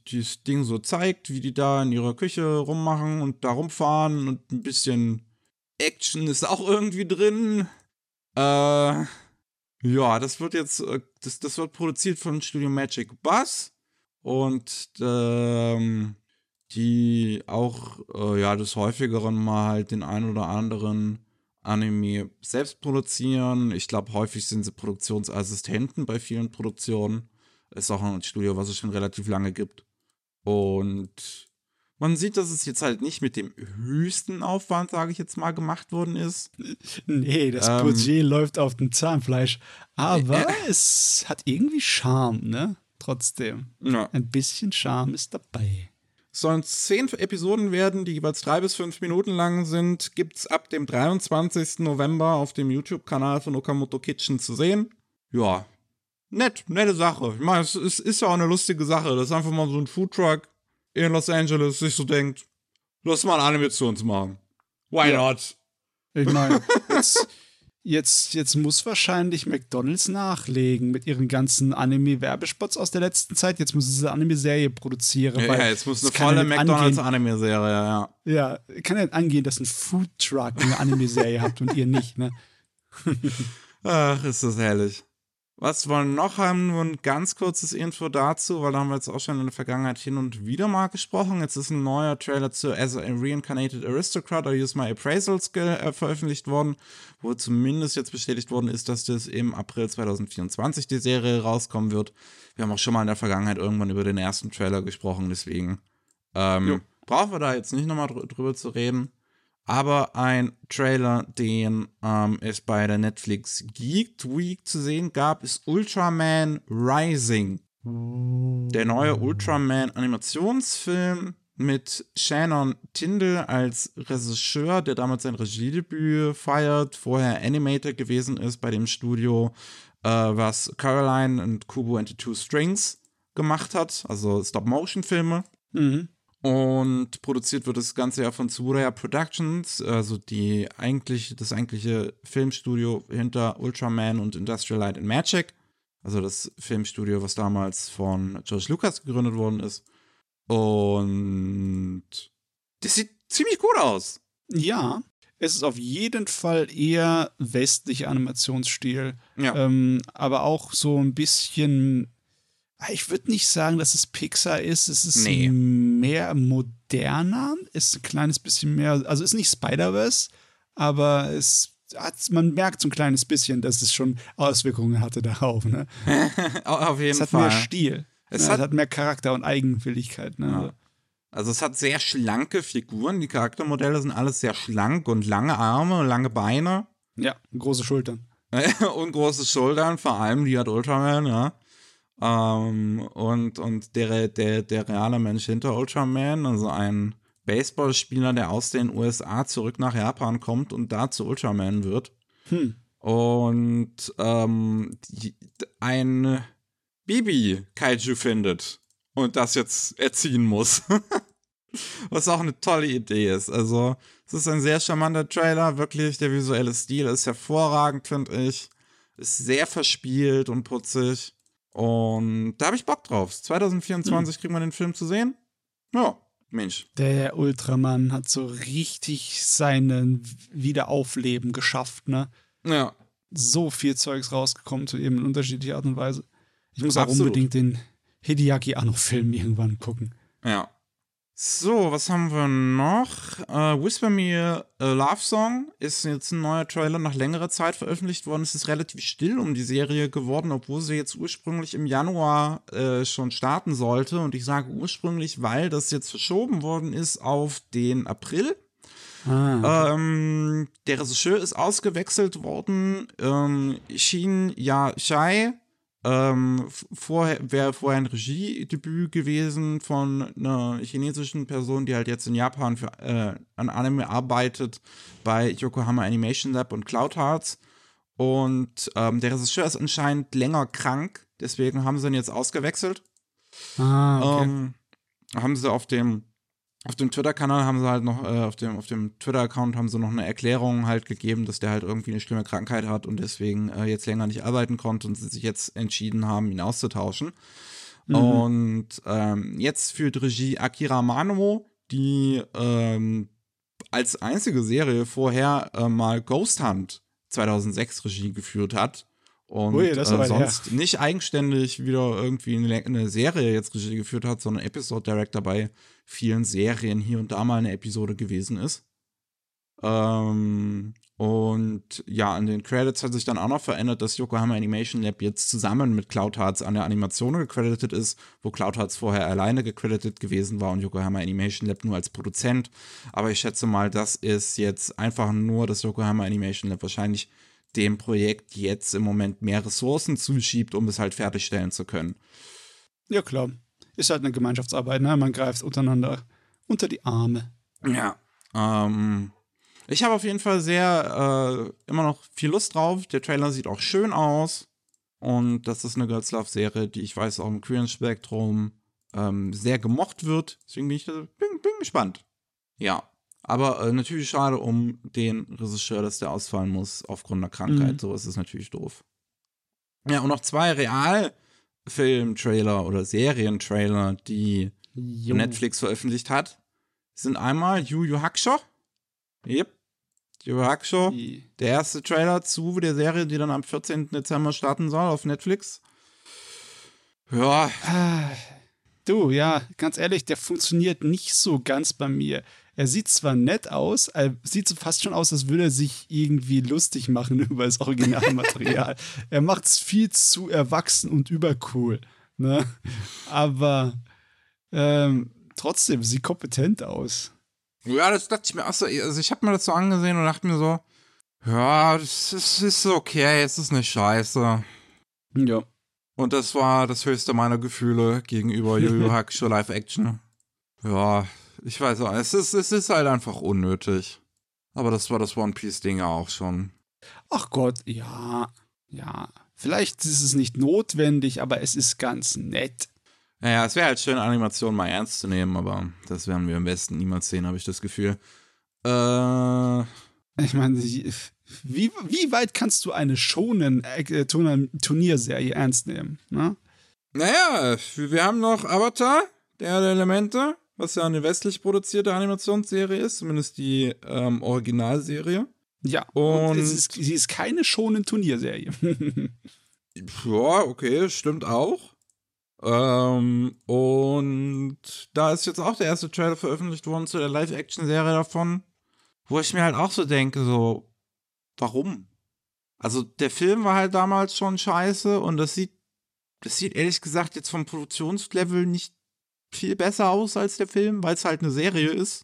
dieses Ding so zeigt, wie die da in ihrer Küche rummachen und da rumfahren und ein bisschen Action ist auch irgendwie drin. Äh, ja, das wird jetzt, äh, das, das wird produziert von Studio Magic Buzz und ähm, die auch, äh, ja, des häufigeren mal halt den ein oder anderen Anime selbst produzieren. Ich glaube, häufig sind sie Produktionsassistenten bei vielen Produktionen. Ist auch ein Studio, was es schon relativ lange gibt. Und man sieht, dass es jetzt halt nicht mit dem höchsten Aufwand, sage ich jetzt mal, gemacht worden ist. Nee, das Ähm. Budget läuft auf dem Zahnfleisch. Aber Äh. es hat irgendwie Charme, ne? Trotzdem. Ja. Ein bisschen Charme ist dabei. sollen zehn Episoden werden, die jeweils drei bis fünf Minuten lang sind. Gibt's ab dem 23. November auf dem YouTube-Kanal von Okamoto Kitchen zu sehen. Ja, nett, nette Sache. Ich meine, es ist, ist ja auch eine lustige Sache. Das ist einfach mal so ein Foodtruck in Los Angeles sich so denkt, lass mal eine Animation zu machen. Why not? Ich meine, jetzt, jetzt, jetzt muss wahrscheinlich McDonalds nachlegen mit ihren ganzen Anime-Werbespots aus der letzten Zeit. Jetzt muss es eine Anime-Serie produzieren. Ja, ja, jetzt muss eine volle ja McDonalds-Anime-Serie, ja. Ja, kann ja nicht angehen, dass ein Foodtruck eine Anime-Serie habt und ihr nicht, ne? Ach, ist das herrlich. Was wir noch haben, nur ein ganz kurzes Info dazu, weil da haben wir jetzt auch schon in der Vergangenheit hin und wieder mal gesprochen. Jetzt ist ein neuer Trailer zu As a Reincarnated Aristocrat or Use My Appraisals äh, veröffentlicht worden, wo zumindest jetzt bestätigt worden ist, dass das im April 2024 die Serie rauskommen wird. Wir haben auch schon mal in der Vergangenheit irgendwann über den ersten Trailer gesprochen, deswegen ähm, brauchen wir da jetzt nicht nochmal drü drüber zu reden. Aber ein Trailer, den ähm, es bei der Netflix Geek Week zu sehen gab, ist Ultraman Rising. Der neue Ultraman-Animationsfilm mit Shannon Tindall als Regisseur, der damals sein Regiedebüt feiert, vorher Animator gewesen ist bei dem Studio, äh, was Caroline und Kubo and the Two Strings gemacht hat, also Stop-Motion-Filme. Mhm. Und produziert wird das Ganze ja von Tsuburaya Productions, also die eigentlich, das eigentliche Filmstudio hinter Ultraman und Industrial Light and Magic. Also das Filmstudio, was damals von George Lucas gegründet worden ist. Und das sieht ziemlich gut aus. Ja, es ist auf jeden Fall eher westlicher Animationsstil. Ja. Ähm, aber auch so ein bisschen. Ich würde nicht sagen, dass es Pixar ist. Es ist Nee. mehr moderner. Ist ein kleines bisschen mehr. Also ist nicht Spider-Verse, aber es hat, man merkt so ein kleines bisschen, dass es schon Auswirkungen hatte darauf. Ne? Auf jeden Es hat Fall. mehr Stil. Es ja, hat- es hat mehr Charakter und Eigenwilligkeit. Ne? Ja. Also es hat sehr schlanke Figuren. Die Charaktermodelle sind alles sehr schlank und lange Arme und lange Beine. ja, große Schultern. und große Schultern, vor allem die hat Ultraman, ja. Ähm, und und der, der, der reale Mensch hinter Ultraman, also ein Baseballspieler, der aus den USA zurück nach Japan kommt und da zu Ultraman wird. Hm. Und ähm, die, ein Baby Kaiju findet und das jetzt erziehen muss. Was auch eine tolle Idee ist. Also, es ist ein sehr charmanter Trailer, wirklich. Der visuelle Stil ist hervorragend, finde ich. Ist sehr verspielt und putzig. Und da habe ich Bock drauf. 2024 hm. kriegen wir den Film zu sehen. Ja, Mensch. Der Ultraman hat so richtig seinen Wiederaufleben geschafft, ne? Ja. So viel Zeugs rausgekommen zu eben in unterschiedlicher Art und Weise. Ich muss Absolut. auch unbedingt den Hideaki Anno-Film irgendwann gucken. Ja. So, was haben wir noch? Uh, Whisper Me a Love Song ist jetzt ein neuer Trailer nach längerer Zeit veröffentlicht worden. Es ist relativ still um die Serie geworden, obwohl sie jetzt ursprünglich im Januar äh, schon starten sollte. Und ich sage ursprünglich, weil das jetzt verschoben worden ist auf den April. Ah, okay. ähm, der Regisseur ist ausgewechselt worden. Ähm, Shin Ya Shai ähm, vorher wäre vorher ein Regiedebüt gewesen von einer chinesischen Person, die halt jetzt in Japan für, äh, an Anime arbeitet bei Yokohama Animation Lab und Cloud Hearts. Und ähm, der Regisseur ist anscheinend länger krank, deswegen haben sie ihn jetzt ausgewechselt. Ah, okay. Ähm, haben sie auf dem auf dem Twitter-Kanal haben sie halt noch, äh, auf dem, auf dem Twitter-Account haben sie noch eine Erklärung halt gegeben, dass der halt irgendwie eine schlimme Krankheit hat und deswegen äh, jetzt länger nicht arbeiten konnte und sie sich jetzt entschieden haben, ihn auszutauschen. Mhm. Und ähm, jetzt führt Regie Akira Manomo, die ähm, als einzige Serie vorher äh, mal Ghost Hunt 2006 Regie geführt hat und Ui, äh, sonst her. nicht eigenständig wieder irgendwie eine, eine, Serie jetzt Regie geführt hat, sondern Episode Director bei vielen Serien hier und da mal eine Episode gewesen ist. Ähm, und ja, an den Credits hat sich dann auch noch verändert, dass Yokohama Animation Lab jetzt zusammen mit Cloud Hearts an der Animation gecredited ist, wo Cloud Hearts vorher alleine gecredited gewesen war und Yokohama Animation Lab nur als Produzent. Aber ich schätze mal, das ist jetzt einfach nur, dass Yokohama Animation Lab wahrscheinlich dem Projekt jetzt im Moment mehr Ressourcen zuschiebt, um es halt fertigstellen zu können. Ja, klar. Ist halt eine Gemeinschaftsarbeit, ne? Man greift untereinander unter die Arme. Ja. Ähm, ich habe auf jeden Fall sehr äh, immer noch viel Lust drauf. Der Trailer sieht auch schön aus. Und das ist eine Girls Love-Serie, die ich weiß auch im Queer Spektrum ähm, sehr gemocht wird. Deswegen bin ich bin, bin gespannt. Ja. Aber äh, natürlich schade um den Regisseur, dass der ausfallen muss aufgrund der Krankheit. Mhm. So ist es natürlich doof. Ja, und noch zwei Realfilm-Trailer oder Serientrailer, die jo. Netflix veröffentlicht hat, sind einmal Yu Yu Hakusho. Yep. Yu Yu Hakusho. Der erste Trailer zu der Serie, die dann am 14. Dezember starten soll auf Netflix. Ja. Ah, du, ja, ganz ehrlich, der funktioniert nicht so ganz bei mir er sieht zwar nett aus, er sieht fast schon aus, als würde er sich irgendwie lustig machen über das Originalmaterial. er macht es viel zu erwachsen und übercool. Ne? Aber ähm, trotzdem sieht kompetent aus. Ja, das dachte ich mir auch so. Also, ich habe mir das so angesehen und dachte mir so, ja, das ist, ist okay, es ist nicht scheiße. Ja. Und das war das höchste meiner Gefühle gegenüber Yu Yu Hakusho Live Action. Ja, ich weiß auch, es ist, es ist halt einfach unnötig. Aber das war das One Piece-Ding ja auch schon. Ach Gott, ja, ja. Vielleicht ist es nicht notwendig, aber es ist ganz nett. Naja, es wäre halt schön, Animationen mal ernst zu nehmen, aber das werden wir am besten niemals sehen, habe ich das Gefühl. Äh. Ich meine, wie, wie weit kannst du eine schonen äh, Turnierserie ernst nehmen? Ne? Naja, wir haben noch Avatar, der Elemente was ja eine westlich produzierte Animationsserie ist, zumindest die ähm, Originalserie. Ja, und, und ist, sie ist keine schonen Turnierserie. ja, okay, stimmt auch. Ähm, und da ist jetzt auch der erste Trailer veröffentlicht worden zu der Live-Action-Serie davon, wo ich mir halt auch so denke, so, warum? Also der Film war halt damals schon scheiße und das sieht, das sieht ehrlich gesagt jetzt vom Produktionslevel nicht viel besser aus als der Film, weil es halt eine Serie ist.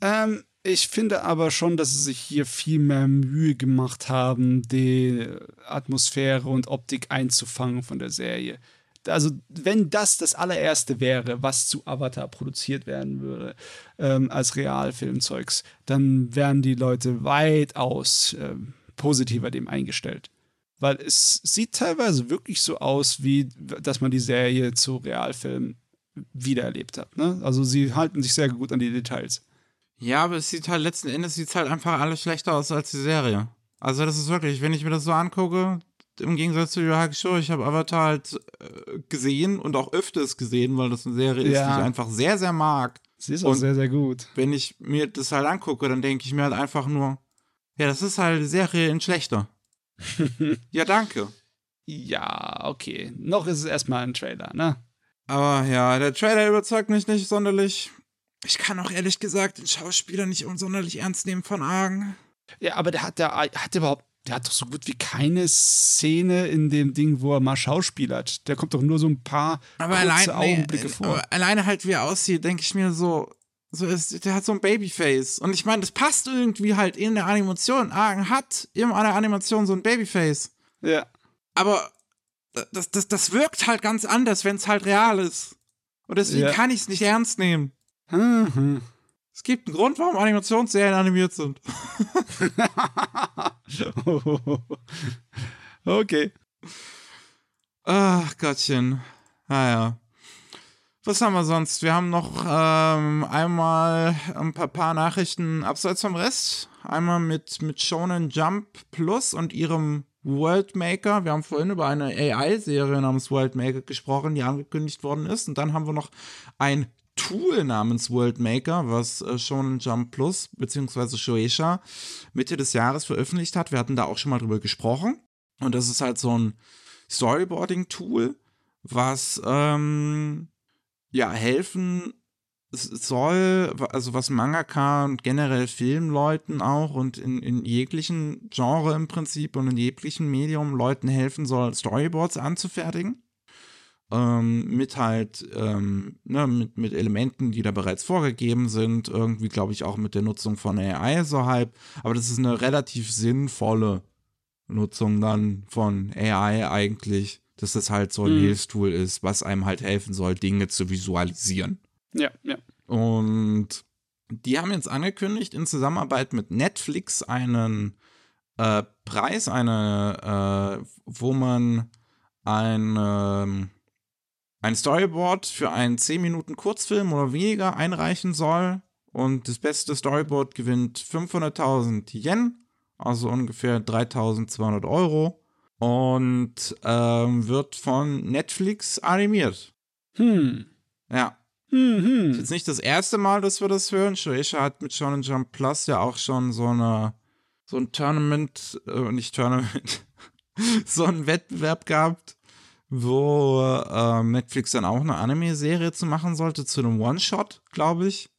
Ähm, ich finde aber schon, dass sie sich hier viel mehr Mühe gemacht haben, die Atmosphäre und Optik einzufangen von der Serie. also wenn das das allererste wäre, was zu Avatar produziert werden würde, ähm, als Realfilmzeugs, dann wären die Leute weitaus ähm, positiver dem eingestellt. Weil es sieht teilweise wirklich so aus, wie dass man die Serie zu Realfilm wiedererlebt hat. Ne? Also sie halten sich sehr gut an die Details. Ja, aber es sieht halt letzten Endes sieht halt einfach alles schlechter aus als die Serie. Also das ist wirklich, wenn ich mir das so angucke, im Gegensatz zu Yu Hakusho, ich habe Avatar halt äh, gesehen und auch öfters gesehen, weil das eine Serie ist, Ja. die ich einfach sehr, sehr mag. Sie ist auch Und- sehr, sehr gut. Wenn ich mir das halt angucke, dann denke ich mir halt einfach nur, ja, das ist halt eine Serie in schlechter. ja, danke. Ja, okay. Noch ist es erstmal ein Trailer, ne? Aber ja, der Trailer überzeugt mich nicht sonderlich. Ich kann auch ehrlich gesagt den Schauspieler nicht sonderlich ernst nehmen von Argen. Ja, aber der hat, der hat überhaupt, der hat doch so gut wie keine Szene in dem Ding, wo er mal schauspielert. Der kommt doch nur so ein paar Aber kurze allein, nee, Augenblicke vor. alleine halt, wie er aussieht, denke ich mir so, so ist, der hat so ein Babyface. Und ich meine, das passt irgendwie halt in der Animation. Argen hat in einer Animation so ein Babyface. Ja. Aber das, das, das wirkt halt ganz anders, wenn es halt real ist. Und deswegen Ja. kann ich es nicht ernst nehmen. Mhm. Es gibt einen Grund, warum Animationsserien animiert sind. okay. Ach Gottchen. Naja. Was haben wir sonst? Wir haben noch ähm, einmal ein paar, paar Nachrichten abseits vom Rest. Einmal mit, mit Shonen Jump Plus und ihrem Worldmaker. Wir haben vorhin über eine AI-Serie namens Worldmaker gesprochen, die angekündigt worden ist. Und dann haben wir noch ein Tool namens Worldmaker, was äh, Shonen Jump Plus bzw. Shueisha Mitte des Jahres veröffentlicht hat. Wir hatten da auch schon mal drüber gesprochen. Und das ist halt so ein Storyboarding-Tool, was ähm, ja helfen soll, also was Mangaka und generell Filmleuten auch und in, in jeglichen Genre im Prinzip und in jeglichen Medium Leuten helfen soll, Storyboards anzufertigen. Ähm, mit halt, ähm, ne, mit, mit Elementen, die da bereits vorgegeben sind, irgendwie, glaube ich, auch mit der Nutzung von AI so halb. Aber das ist eine relativ sinnvolle Nutzung dann von AI eigentlich, dass das halt so ein Mhm. Hilfstool ist, was einem halt helfen soll, Dinge zu visualisieren. Ja, ja. Und die haben jetzt angekündigt, in Zusammenarbeit mit Netflix einen äh, Preis, eine, äh, wo man ein, ähm, ein Storyboard für einen 10 Minuten Kurzfilm oder weniger einreichen soll. Und das beste Storyboard gewinnt 500.000 Yen, also ungefähr 3.200 Euro. Und ähm, wird von Netflix animiert. Hm. Ja, Hm, ist jetzt nicht das erste Mal, dass wir das hören. Shueisha hat mit Shonen Jump Plus ja auch schon so eine so ein Tournament, äh, nicht Tournament, so einen Wettbewerb gehabt, wo ähm, Netflix dann auch eine Anime-Serie zu machen sollte, zu einem One-Shot, glaube ich,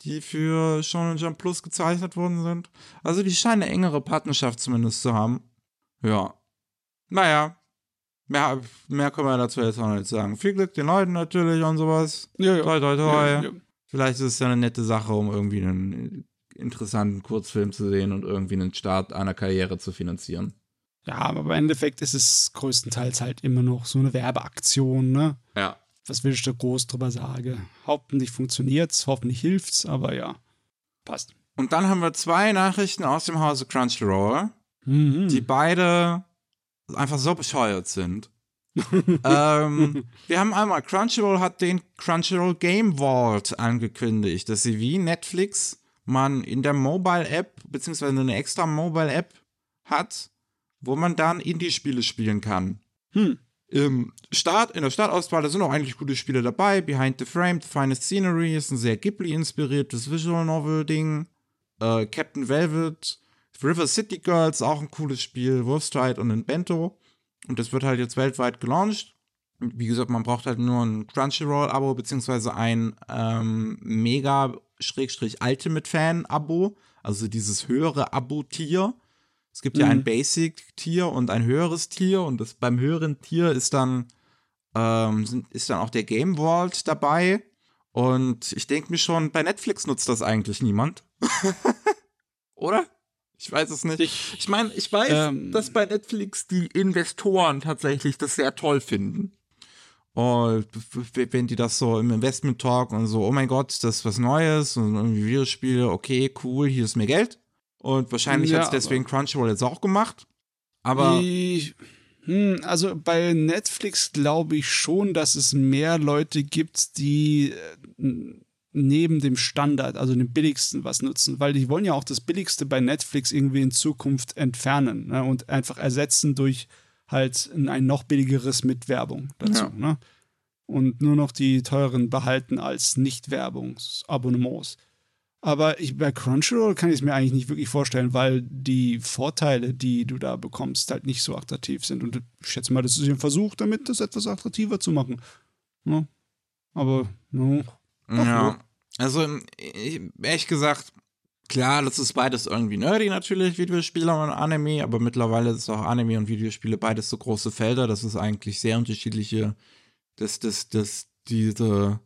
die für Shonen Jump Plus gezeichnet worden sind. Also die scheinen eine engere Partnerschaft zumindest zu haben. Ja. Naja. Mehr, mehr können wir dazu jetzt auch nicht sagen. Viel Glück den Leuten natürlich und sowas. Ja, ja. Toi, toi, toi. Ja, ja. Vielleicht ist es ja eine nette Sache, um irgendwie einen interessanten Kurzfilm zu sehen und irgendwie einen Start einer Karriere zu finanzieren. ja, aber im Endeffekt ist es größtenteils halt immer noch so eine Werbeaktion, ne? Ja. Was willst du groß drüber sagen? Hoffentlich funktioniert's, hoffentlich hilft's, aber ja. Passt. Und dann haben wir zwei Nachrichten aus dem Hause Crunchyroll, Mhm. die beide einfach so bescheuert sind. ähm, wir haben einmal, Crunchyroll hat den Crunchyroll Game Vault angekündigt, dass sie wie Netflix man in der Mobile-App, beziehungsweise eine extra Mobile-App hat, wo man dann Indie-Spiele spielen kann. Hm. Im Start, in der Startauswahl, da sind auch eigentlich gute Spiele dabei. Behind the Frame, The Finest Scenery ist ein sehr Ghibli-inspiriertes Visual Novel-Ding. Äh, Captain Velvet, River City Girls, auch ein cooles Spiel. Wolfstride und ein Bento. Und das wird halt jetzt weltweit gelauncht. Wie gesagt, man braucht halt nur ein Crunchyroll-Abo, beziehungsweise ein ähm, Mega-Ultimate-Fan-Abo. Also dieses höhere Abo-Tier. Es gibt ja Mhm. ein Basic-Tier und ein höheres Tier. Und das beim höheren Tier ist dann, ähm, sind, ist dann auch der Game Vault dabei. Und ich denke mir schon, bei Netflix nutzt das eigentlich niemand. Oder? Ich weiß es nicht. Ich- Ich meine, ich weiß, Ähm. dass bei Netflix die Investoren tatsächlich das sehr toll finden. Und wenn die das so im Investment Talk und so, oh mein Gott, das ist was Neues und irgendwie Videospiele, okay, cool, hier ist mehr Geld. Und wahrscheinlich Ja, hat es deswegen Crunchyroll jetzt auch gemacht. Aber Ich, hm, also bei Netflix glaube ich schon, dass es mehr Leute gibt, die äh, neben dem Standard, also dem billigsten, was nutzen, weil die wollen ja auch das billigste bei Netflix irgendwie in Zukunft entfernen ne, und einfach ersetzen durch halt ein, noch billigeres mit Werbung dazu. Ja. Ne? Und nur noch die teuren behalten als Nicht-Werbungsabonnements. Aber ich, bei Crunchyroll kann ich es mir eigentlich nicht wirklich vorstellen, weil die Vorteile, die du da bekommst, halt nicht so attraktiv sind. Und ich schätze mal, das ist ein Versuch, damit das etwas attraktiver zu machen. Ne? Aber, no. Ja. Also, ich- ehrlich gesagt, klar, das ist beides irgendwie nerdy natürlich, Videospiele und Anime, aber mittlerweile ist auch Anime und Videospiele beides so große Felder, dass es eigentlich sehr unterschiedliche, das, das, das, diese,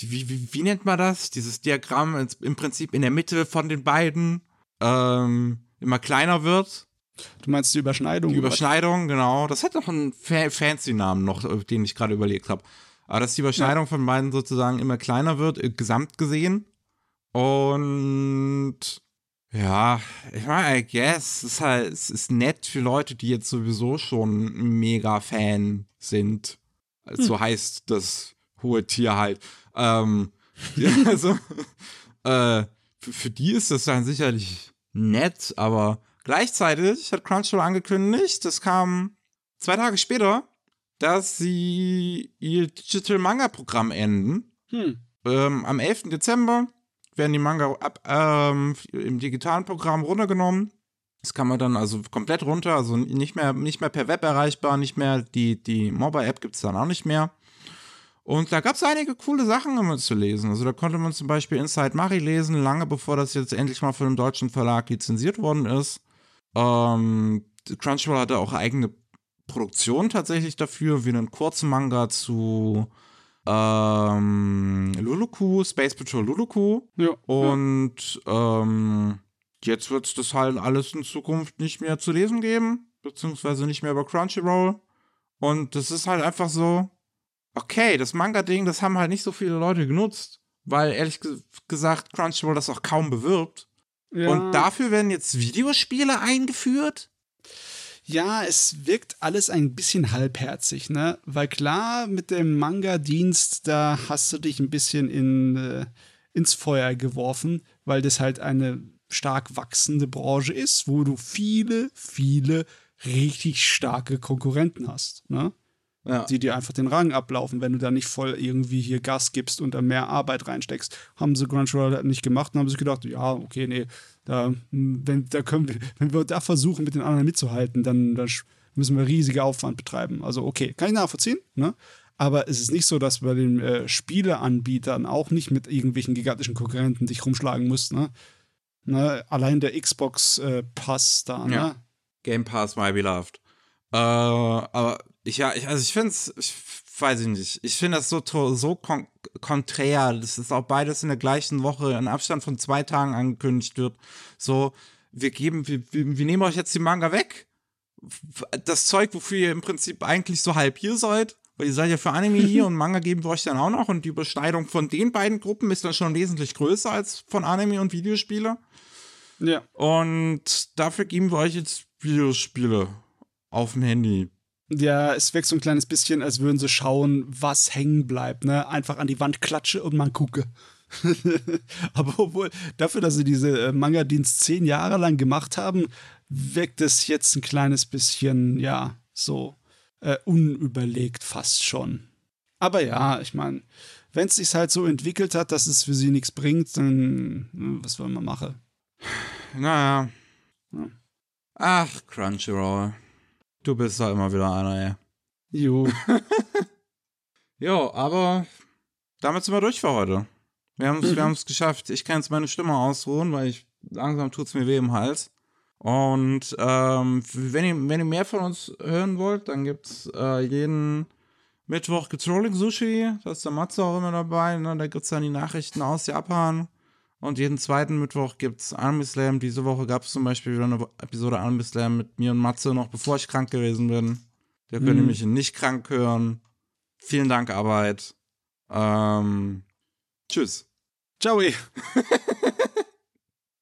die, wie, wie, wie nennt man das? Dieses Diagramm ins- im Prinzip in der Mitte von den beiden ähm, immer kleiner wird. Du meinst die Überschneidung? Die? Überschneidung, genau. Das hat noch einen fa fancy Namen noch, äh, den ich gerade überlegt habe. Aber dass die Überschneidung von beiden sozusagen immer kleiner wird, äh, gesamt gesehen. Und ja, ich meine, I guess, es ist halt, es ist nett für Leute, die jetzt sowieso schon mega Fan sind. So heißt das hohe Tier halt. Ähm, ja, also, äh, für, für die ist das dann sicherlich nett, aber gleichzeitig hat Crunchyroll angekündigt, das kam zwei Tage später, dass sie ihr Digital Manga Programm enden. Hm. Ähm, am 11. Dezember werden die Manga ab, ähm, im digitalen Programm runtergenommen. Das kann man dann also komplett runter, also nicht mehr, nicht mehr per Web erreichbar, nicht mehr die, die Mobile-App gibt es dann auch nicht mehr. Und da gab es einige coole Sachen immer zu lesen. Also da konnte man zum Beispiel Inside Mari lesen, lange bevor das jetzt endlich mal von einem deutschen Verlag lizenziert worden ist. Ähm, Crunchyroll hatte auch eigene Produktion tatsächlich dafür, wie einen kurzen Manga zu ähm, Luluku, Space Patrol Luluku. Ja. Und ähm, jetzt wird es das halt alles in Zukunft nicht mehr zu lesen geben, beziehungsweise nicht mehr über Crunchyroll. Und das ist halt einfach so, okay, das Manga-Ding, das haben halt nicht so viele Leute genutzt, weil ehrlich ge gesagt Crunchyroll das auch kaum bewirbt. ja. Und dafür werden jetzt Videospiele eingeführt? Ja, es wirkt alles ein bisschen halbherzig, ne? Weil klar, mit dem Manga-Dienst, da hast du dich ein bisschen in, äh, ins Feuer geworfen, weil das halt eine stark wachsende Branche ist, wo du viele, viele richtig starke Konkurrenten hast, ne? Ja. die dir einfach den Rang ablaufen, wenn du da nicht voll irgendwie hier Gas gibst und da mehr Arbeit reinsteckst. Haben sie Crunchyroll halt nicht gemacht und haben sich gedacht, ja, okay, nee, da, wenn, da können wir, wenn wir da versuchen, mit den anderen mitzuhalten, dann, dann müssen wir riesige Aufwand betreiben. Also, okay, kann ich nachvollziehen, ne? Aber es ist nicht so, dass bei den äh, Spieleanbietern auch nicht mit irgendwelchen gigantischen Konkurrenten dich rumschlagen musst, ne? ne? Allein der Xbox äh, Pass da, ne? Ja. Game Pass My Beloved. Äh, aber ich, ja, ich, also ich finde es, ich weiß ich nicht, ich finde das so, so kon konträr, dass es auch beides in der gleichen Woche in Abstand von zwei Tagen angekündigt wird. So, wir geben, wir, wir, wir nehmen euch jetzt die Manga weg. Das Zeug, wofür ihr im Prinzip eigentlich so halb hier seid. Weil ihr seid ja für Anime hier und Manga geben wir euch dann auch noch. Und die Überschneidung von den beiden Gruppen ist dann schon wesentlich größer als von Anime und Videospiele. Ja. Und dafür geben wir euch jetzt Videospiele auf dem Handy. Ja, es wirkt so ein kleines bisschen, als würden sie schauen, was hängen bleibt, ne? Einfach an die Wand klatsche und man gucke. Aber obwohl, dafür, dass sie diese äh, Manga-Dienst zehn Jahre lang gemacht haben, wirkt es jetzt ein kleines bisschen, ja, so äh, unüberlegt fast schon. Aber ja, ich meine, wenn es sich halt so entwickelt hat, dass es für sie nichts bringt, dann äh, was wollen wir machen? Naja. Ja. Ach, Crunchyroll. Du bist da immer wieder einer, ey. Jo. Jo, aber damit sind wir durch für heute. Wir haben es wir haben's geschafft. Ich kann jetzt meine Stimme ausruhen, weil ich langsam tut's mir weh im Hals. Und ähm, wenn, ihr, wenn ihr mehr von uns hören wollt, dann gibt's äh, jeden Mittwoch gibt's Rolling Sushi. Da ist der Matze auch immer dabei. Ne? Da gibt's dann die Nachrichten aus Japan. Und jeden zweiten Mittwoch gibt's Anime Slam. Diese Woche gab's zum Beispiel wieder eine Episode Anime Slam mit mir und Matze, noch bevor ich krank gewesen bin. Der könnt ihr Mhm. mich nicht krank hören. Vielen Dank, Arbeit. Ähm, tschüss. Ciao.